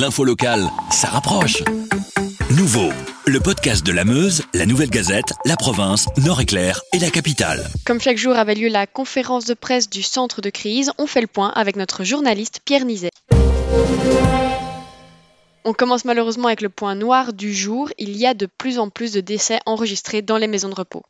l'info locale, ça rapproche. Nouveau, le podcast de la Meuse, la Nouvelle Gazette, la province, Nord-Éclair et la capitale. Comme chaque jour avait lieu la conférence de presse du centre de crise, on fait le point avec notre journaliste Pierre Nizet. On commence malheureusement avec le point noir du jour. Il y a de plus en plus de décès enregistrés dans les maisons de repos.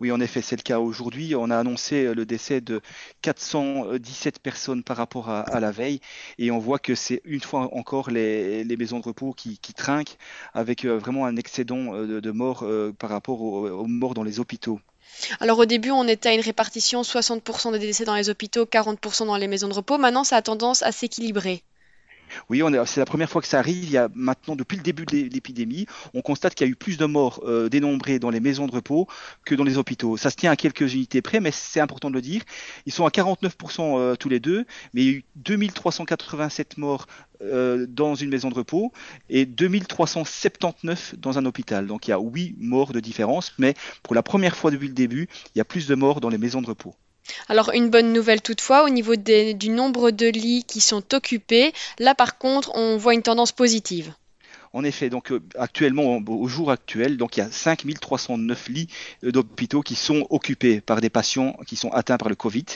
Oui, en effet, c'est le cas aujourd'hui. On a annoncé euh, le décès de 417 personnes par rapport à, la veille. Et on voit que c'est une fois encore les, maisons de repos qui, trinquent avec euh, vraiment un excédent euh, de, morts par rapport aux, morts dans les hôpitaux. Alors au début, on était à une répartition 60% des décès dans les hôpitaux, 40% dans les maisons de repos. Maintenant, ça a tendance à s'équilibrer. Oui, c'est la première fois que ça arrive. Il y a maintenant, depuis le début de l'épidémie, on constate qu'il y a eu plus de morts euh, dénombrées dans les maisons de repos que dans les hôpitaux. Ça se tient à quelques unités près, mais c'est important de le dire. Ils sont à 49% euh, tous les deux, mais il y a eu 2387 morts euh, dans une maison de repos et 2379 dans un hôpital. Donc il y a 8 morts de différence, mais pour la première fois depuis le début, il y a plus de morts dans les maisons de repos. Alors une bonne nouvelle toutefois, au niveau du nombre de lits qui sont occupés, là par contre on voit une tendance positive. En effet, donc euh, actuellement, au jour actuel, donc il y a 5309 lits euh, d'hôpitaux qui sont occupés par des patients qui sont atteints par le Covid.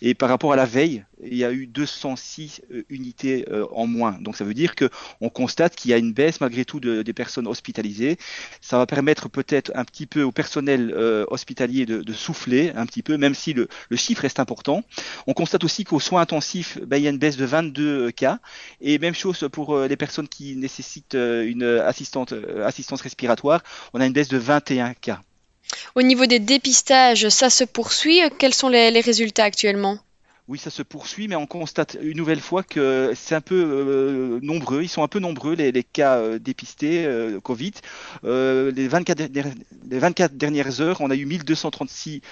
Et par rapport à la veille, il y a eu 206 euh, unités euh, en moins. Donc ça veut dire qu'on constate qu'il y a une baisse malgré tout de, des personnes hospitalisées. Ça va permettre peut-être un petit peu au personnel euh, hospitalier de, souffler un petit peu, même si le, chiffre reste important. On constate aussi qu'aux soins intensifs, ben, il y a une baisse de 22 cas. Et même chose pour les personnes qui nécessitent une assistance respiratoire, on a une baisse de 21 cas. Au niveau des dépistages, ça se poursuit. Quels sont les résultats actuellement? Oui, ça se poursuit, mais on constate une nouvelle fois que c'est un peu euh, nombreux. Ils sont un peu nombreux, les, cas euh, dépistés euh, Covid. les, 24 les 24 dernières heures, on a eu 1236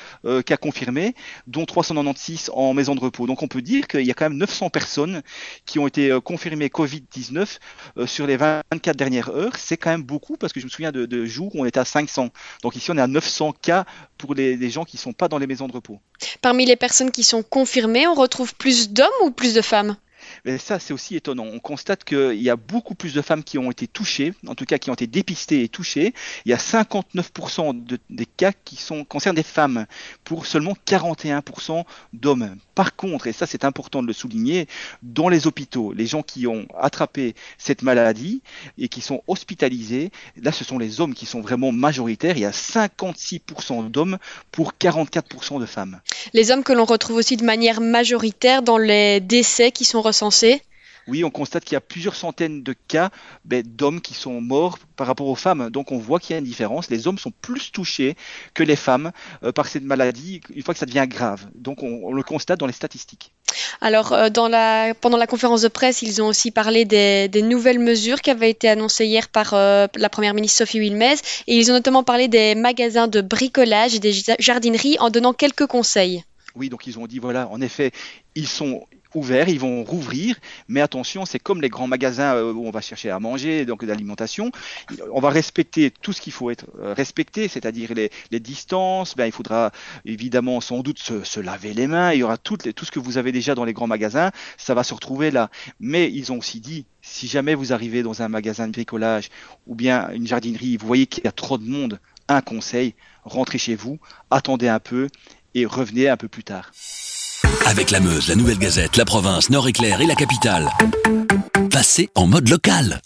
cas confirmés, dont 396 en maison de repos. Donc on peut dire qu'il y a quand même 900 personnes qui ont été confirmées Covid-19 sur les 24 dernières heures. C'est quand même beaucoup parce que je me souviens de, jours où on était à 500. Donc ici, on est à 900 cas pour les, les gens qui ne sont pas dans les maisons de repos. Parmi les personnes qui sont confirmées, on retrouve plus d'hommes ou plus de femmes? Mais ça, c'est aussi étonnant. On constate qu'il y a beaucoup plus de femmes qui ont été touchées, en tout cas qui ont été dépistées et touchées. Il y a 59% des cas qui concernent des femmes, pour seulement 41% d'hommes. Par contre, et ça c'est important de le souligner, dans les hôpitaux, les gens qui ont attrapé cette maladie et qui sont hospitalisés, là ce sont les hommes qui sont vraiment majoritaires. Il y a 56% d'hommes pour 44% de femmes. Les hommes que l'on retrouve aussi de manière majoritaire dans les décès qui sont recensés oui, on constate qu'il y a plusieurs centaines de cas ben, d'hommes qui sont morts par rapport aux femmes. Donc on voit qu'il y a une différence. Les hommes sont plus touchés que les femmes euh, par cette maladie une fois que ça devient grave. Donc on, le constate dans les statistiques. Alors, euh, pendant la conférence de presse, ils ont aussi parlé des, nouvelles mesures qui avaient été annoncées hier par euh, la première ministre Sophie Wilmez. Et ils ont notamment parlé des magasins de bricolage et des jardineries en donnant quelques conseils. Oui, donc ils ont dit, voilà, en effet, ils sont ouverts, ils vont rouvrir, mais attention, c'est comme les grands magasins euh, où on va chercher à manger, donc d'alimentation. On va respecter tout ce qu'il faut être euh, respecté, c'est-à-dire les, distances. Ben, il faudra évidemment sans doute se, laver les mains. Il y aura tout, tout ce que vous avez déjà dans les grands magasins, ça va se retrouver là. Mais ils ont aussi dit, si jamais vous arrivez dans un magasin de bricolage ou bien une jardinerie, vous voyez qu'il y a trop de monde, un conseil, rentrez chez vous, attendez un peu et revenez un peu plus tard. Avec la Meuse, la Nouvelle Gazette, la province, Nord-Éclair et la capitale. Passez en mode local.